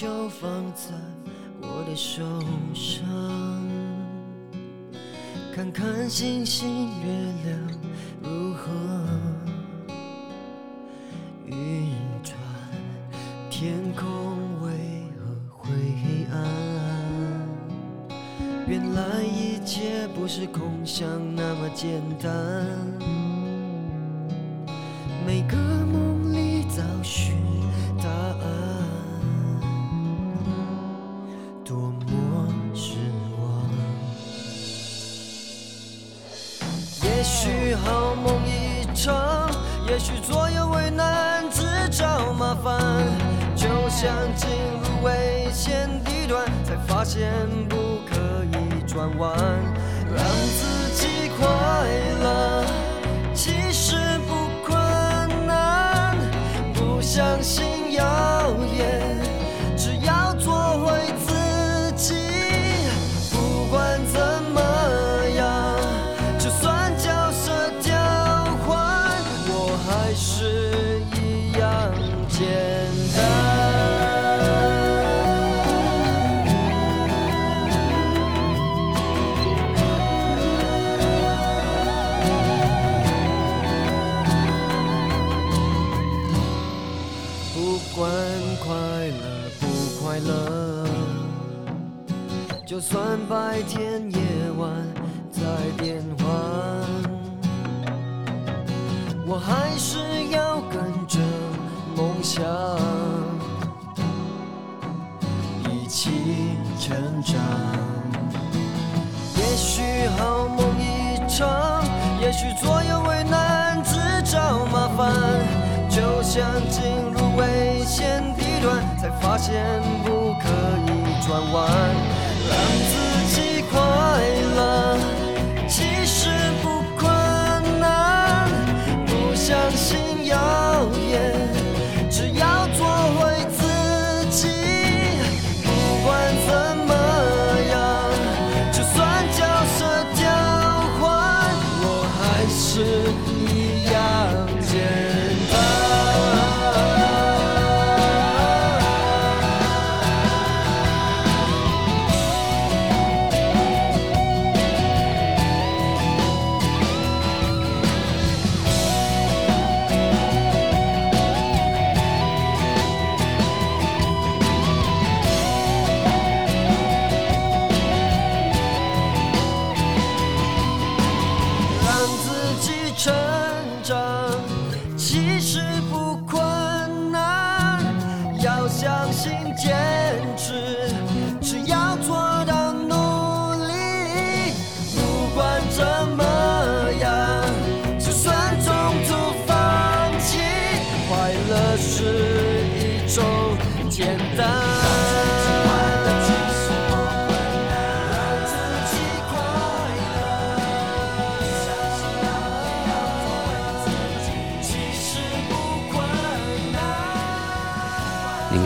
就放在我的手上，看看星星月亮如何运转，天空为何会黑暗？原来一切不是空想那么简单，夜晚在变换，我还是要跟着梦想一起成长。也许好梦一场，也许左右为难，自找麻烦。就像进入危险地段，才发现不可以转弯。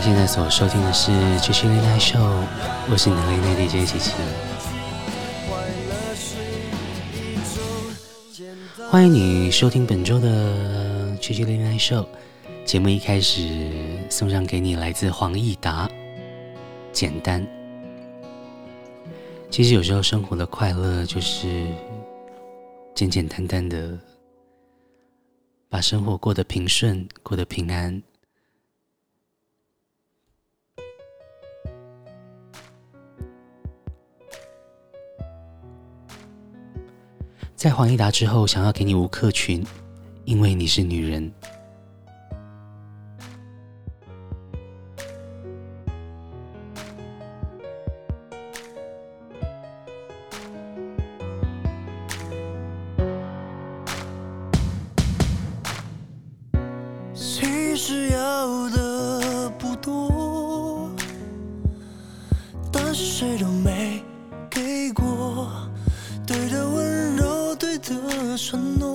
现在所收听的是《七七恋爱秀》，我是你的恋爱 DJ 七七。欢迎你收听本周的《七七恋爱秀》节目。一开始送上给你来自黄义达，简单。其实有时候生活的快乐就是简简单单的，把生活过得平顺，过得平安。在黄义达之后，想要给你吴克群，因为你是女人。其实要的不多，但是谁都没。那双浓。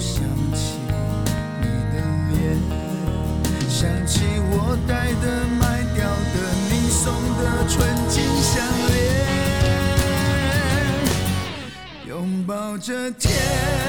想起你的脸，想起我戴的、卖掉的、你送的纯金项链，拥抱着天。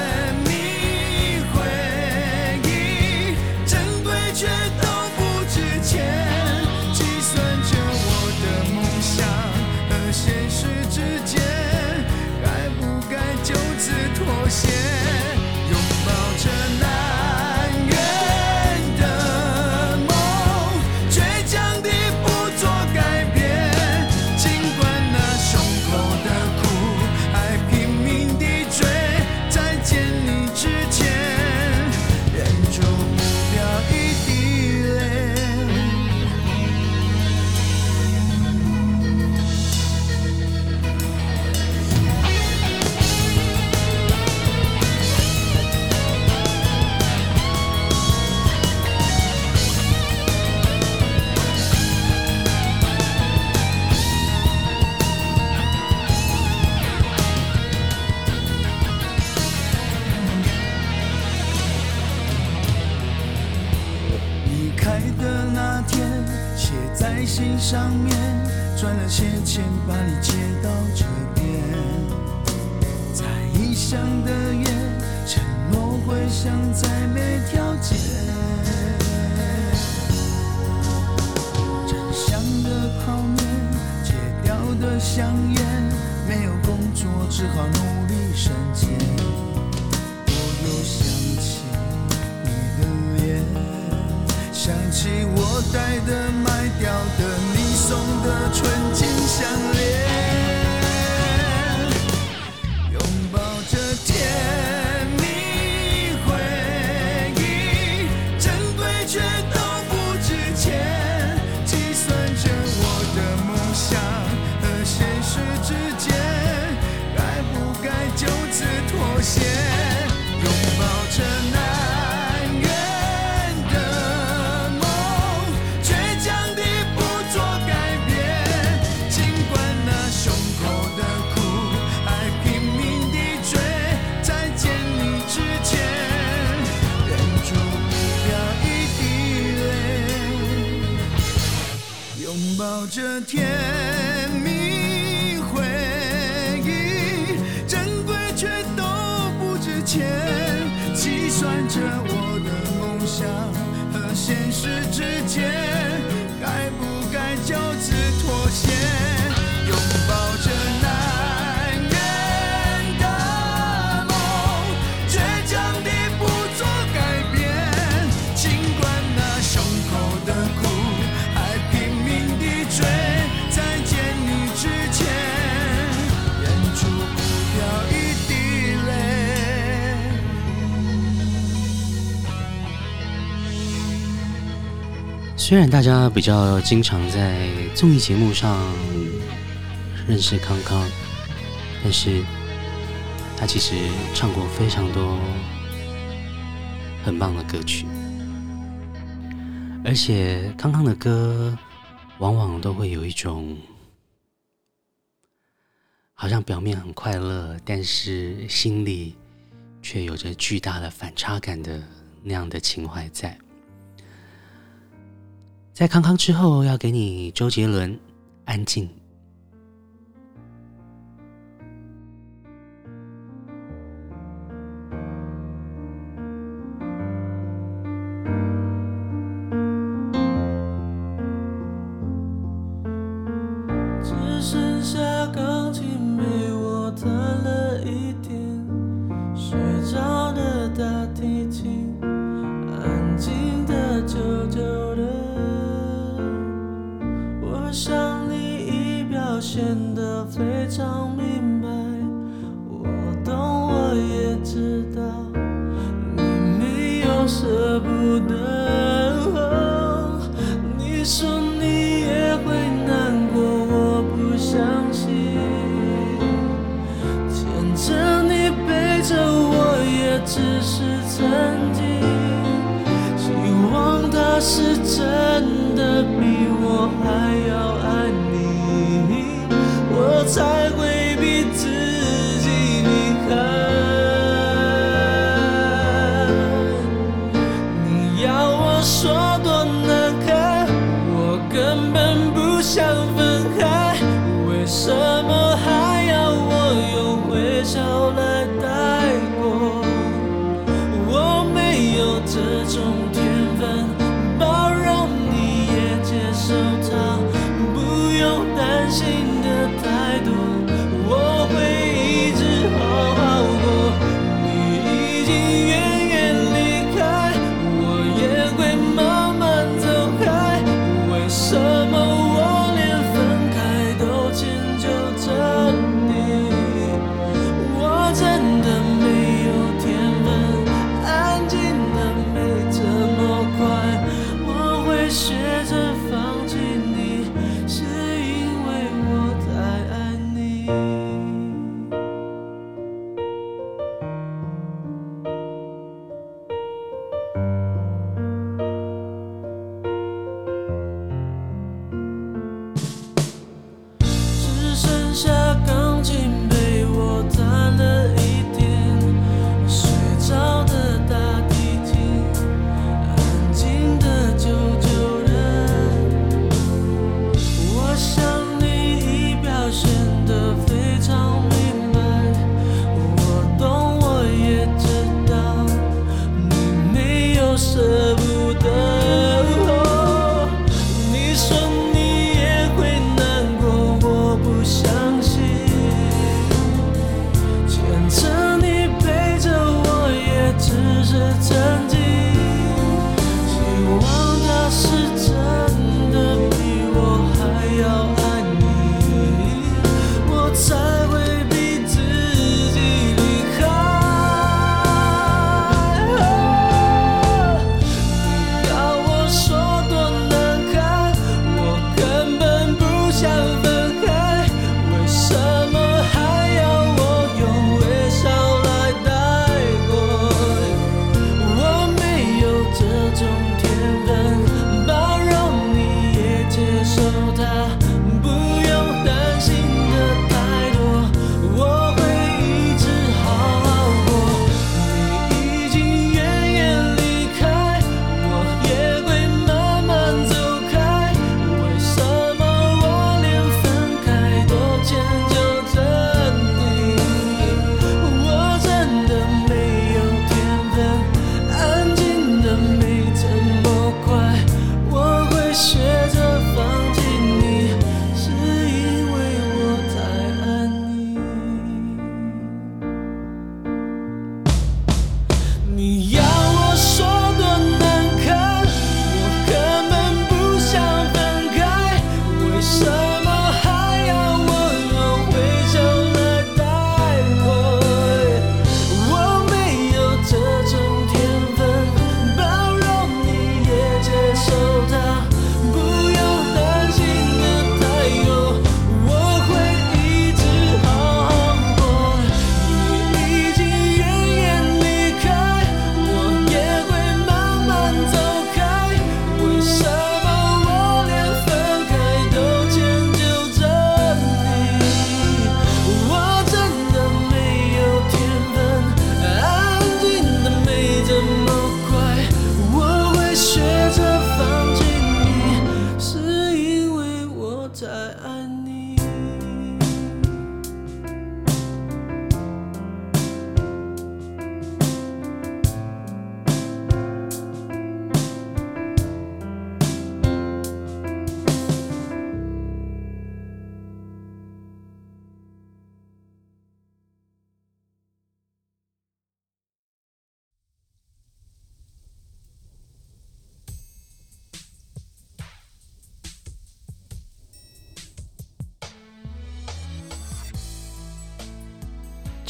这难圆的梦倔强地不做改变尽管那胸口的苦还拼命地追在见你之前忍住不掉一滴泪拥抱着天。虽然大家比较经常在综艺节目上认识康康，但是他其实唱过非常多很棒的歌曲，而且康康的歌往往都会有一种好像表面很快乐，但是心里却有着巨大的反差感的那样的情怀在。在康康之后，要给你周杰伦《安静》。mudando.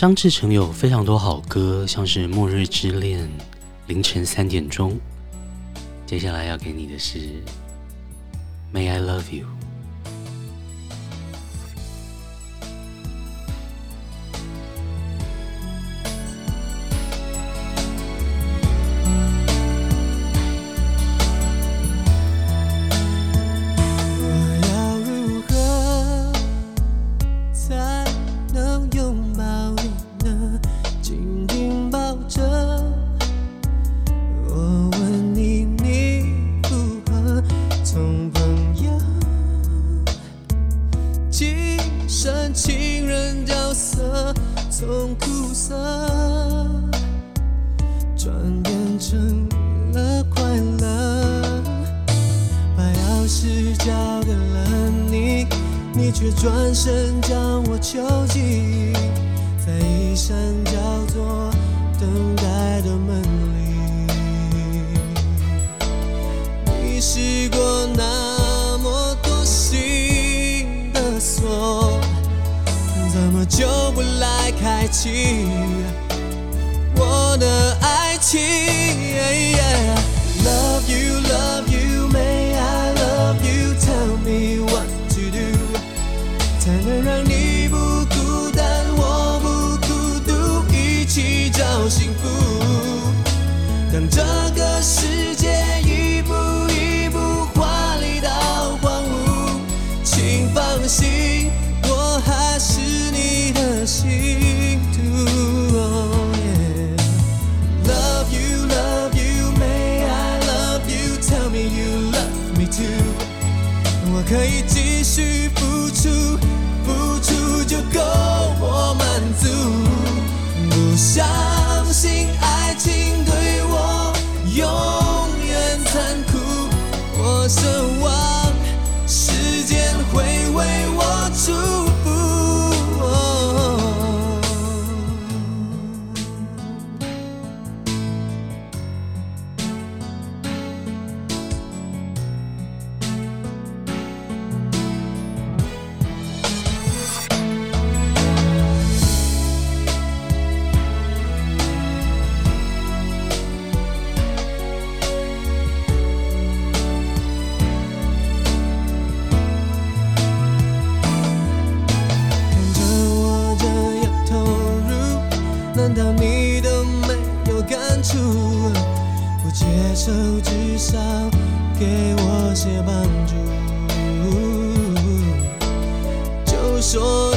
张智成有非常多好歌，像是《末日之恋》、《凌晨三点钟》。接下来要给你的是《May I Love You》。接受至少给我些帮助。就说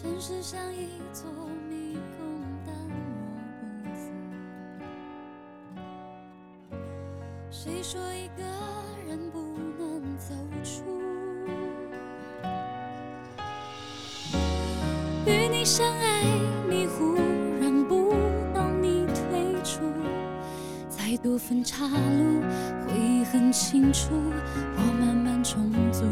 城市像一座迷宫，但我不死。谁说一个人不能走出？与你相爱迷糊，让不到你退出。再多分岔路，回忆很清楚，我慢慢重组。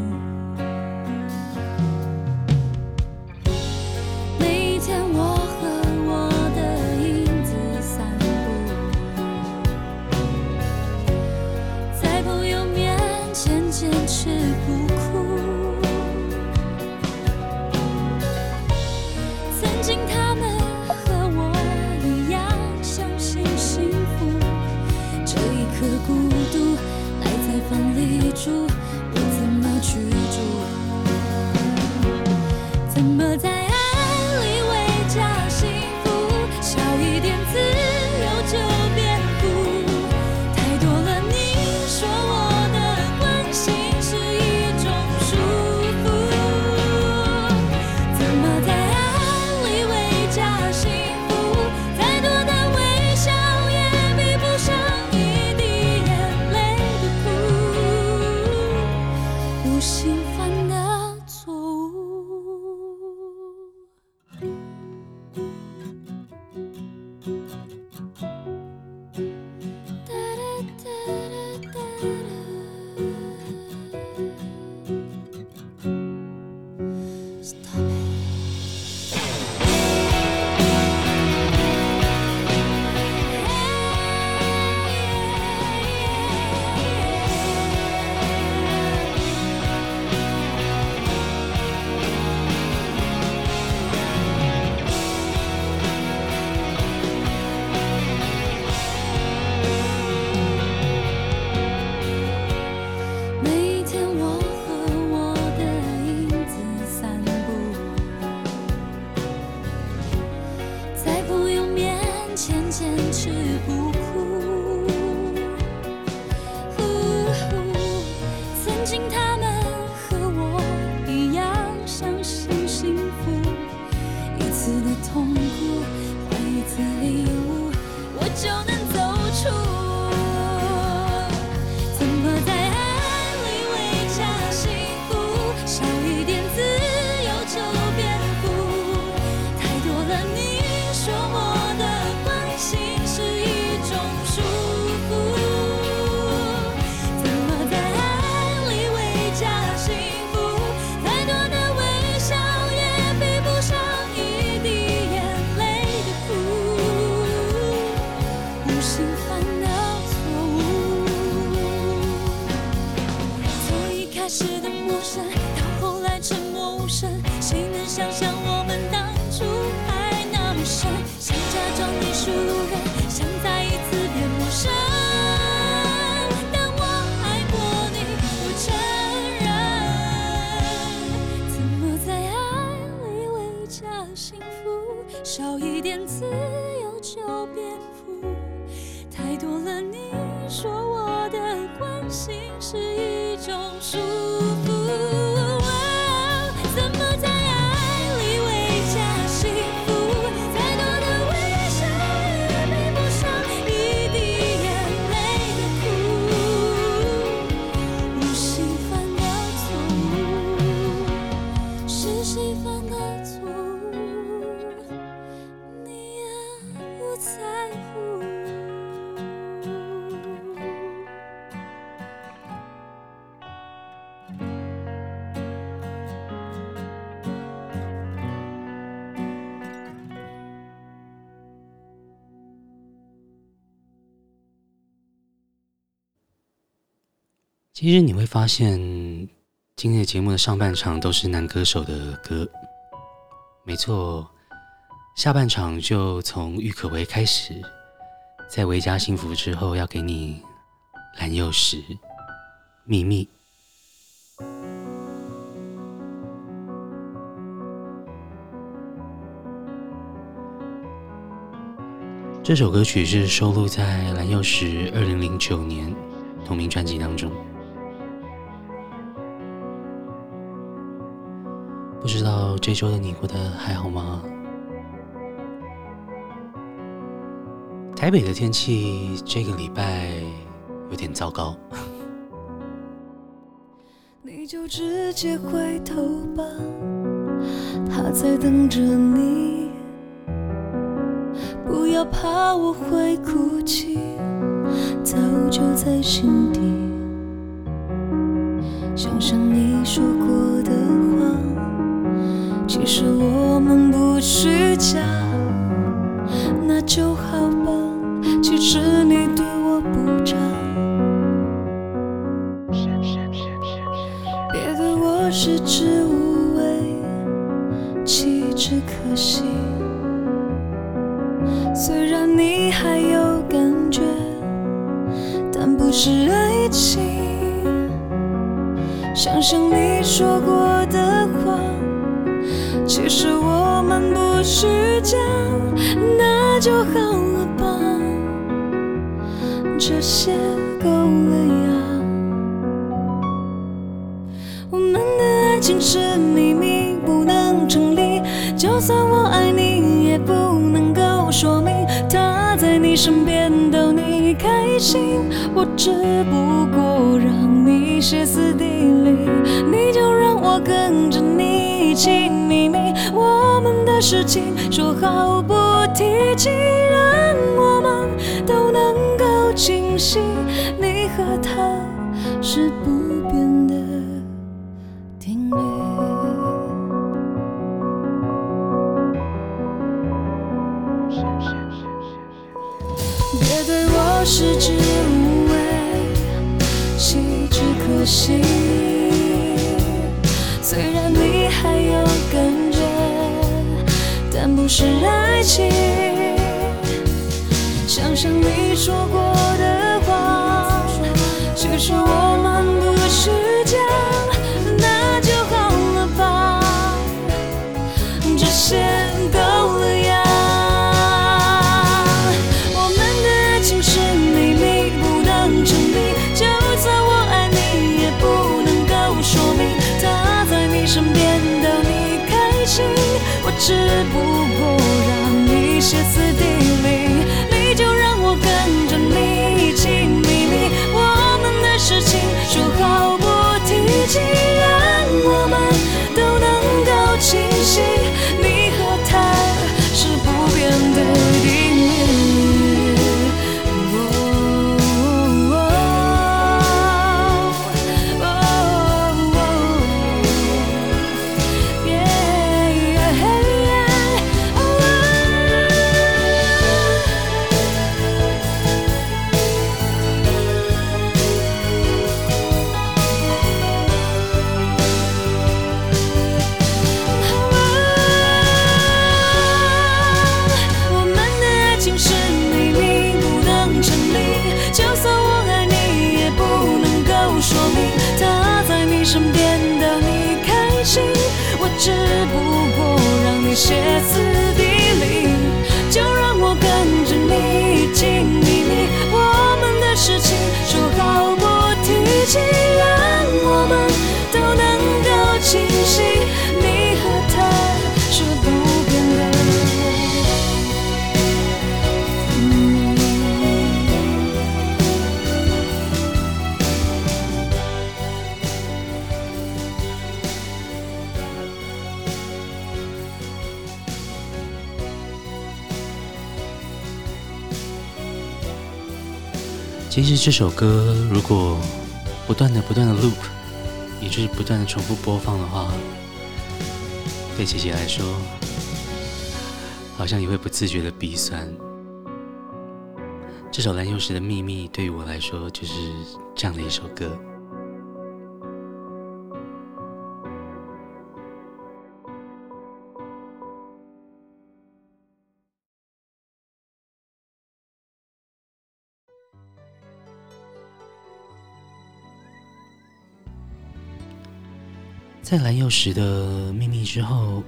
不哭。曾经他。其实你会发现，今天的节目的上半场都是男歌手的歌，没错，下半场就从郁可唯开始，在维嘉幸福之后，要给你蓝又时秘密。这首歌曲是收录在蓝又时二零零九年同名专辑当中。不知道这周的你过得还好吗？台北的天气这个礼拜有点糟糕。你就直接回头吧，他在等着你。不要怕我会哭泣，早就在心底。想想你说过，其实我们不需是不这首歌如果不断的不断的 loop，也就是不断的重复播放的话，对姐姐来说，好像也会不自觉的鼻酸。这首蓝又时的秘密对于我来说就是这样的一首歌。在蓝曜石的秘密之后，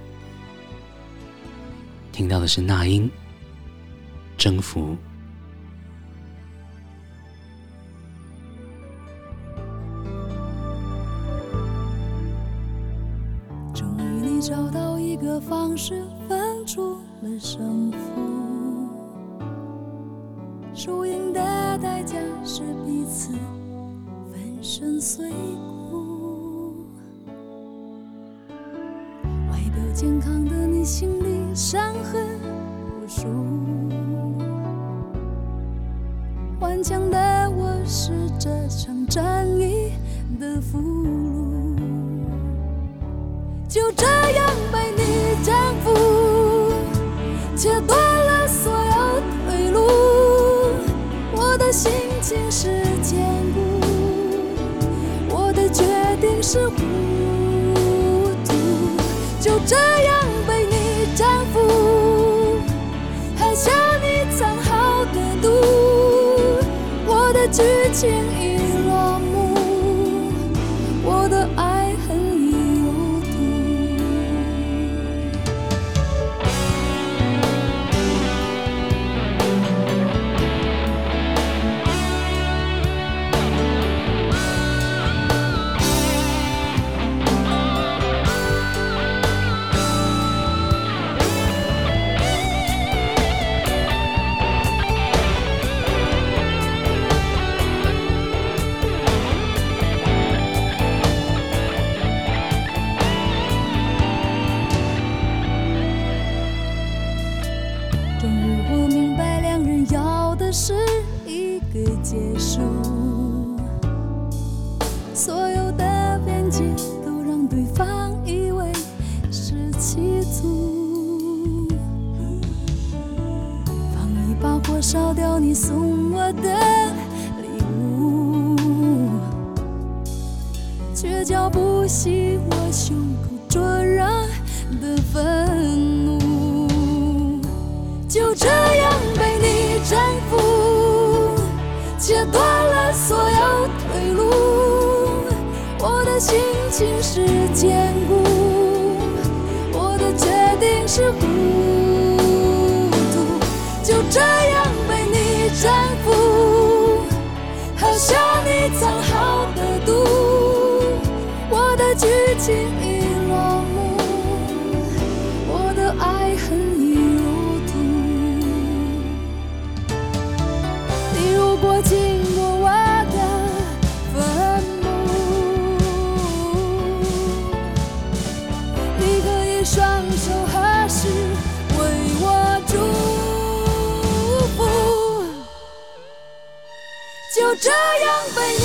听到的是那英征服。终于，你找到一个方式剧情已落幕，我的爱恨已入土。你如果经过我的坟墓，你可以双手合十为我祝福。就这样被你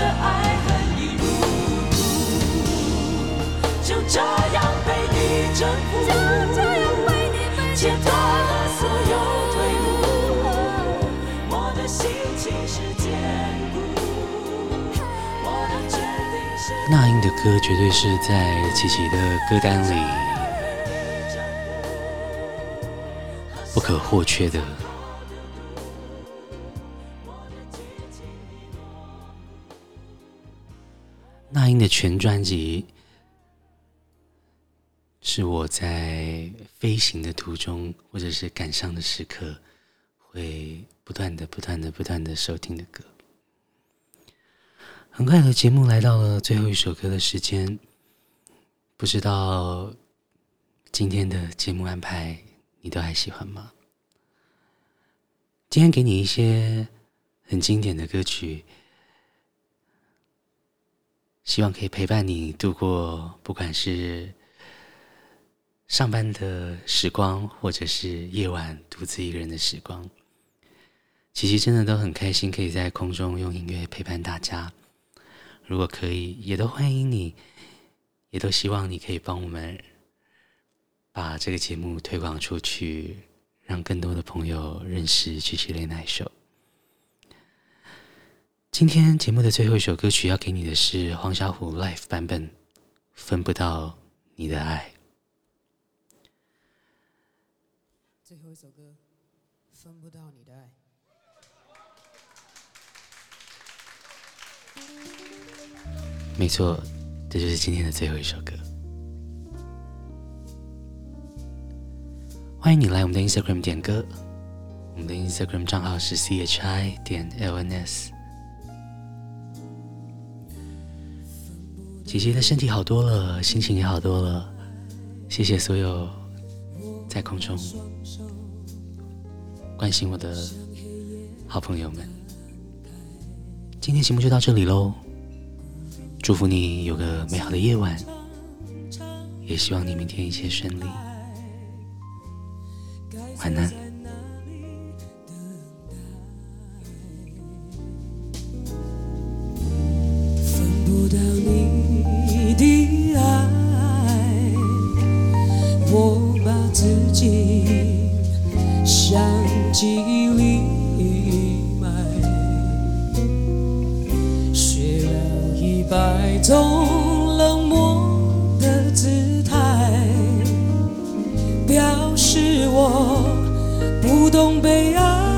的爱恨。就这样被你征服，就这样被你切断了所有退路。我的心情是坚固，我的决定是。那英的歌绝对是在琪琪的歌单里不可或缺的。英的全专辑。是我在飞行的途中，或者是感伤的时刻，会不断的、不断的、不断的收听的歌。很快的节目来到了最后一首歌的时间，不知道今天的节目安排你都还喜欢吗？今天给你一些很经典的歌曲，希望可以陪伴你度过，不管是上班的时光，或者是夜晚独自一个人的时光。其实真的都很开心，可以在空中用音乐陪伴大家。如果可以，也都欢迎你，也都希望你可以帮我们。把这个节目推广出去，让更多的朋友认识曲曲恋爱手。今天节目的最后一首歌曲要给你的是黄小琥 Live 版本，《分不到你的爱》。最后一首歌，《分不到你的爱》。没错，这就是今天的最后一首歌。欢迎你来我们的 Instagram 点歌，我们的 Instagram 账号是 chi 点 lns。姐姐的身体好多了，心情也好多了，谢谢所有在空中关心我的好朋友们。今天节目就到这里喽，祝福你有个美好的夜晚，也希望你明天一切顺利。晚安。我。不懂悲哀，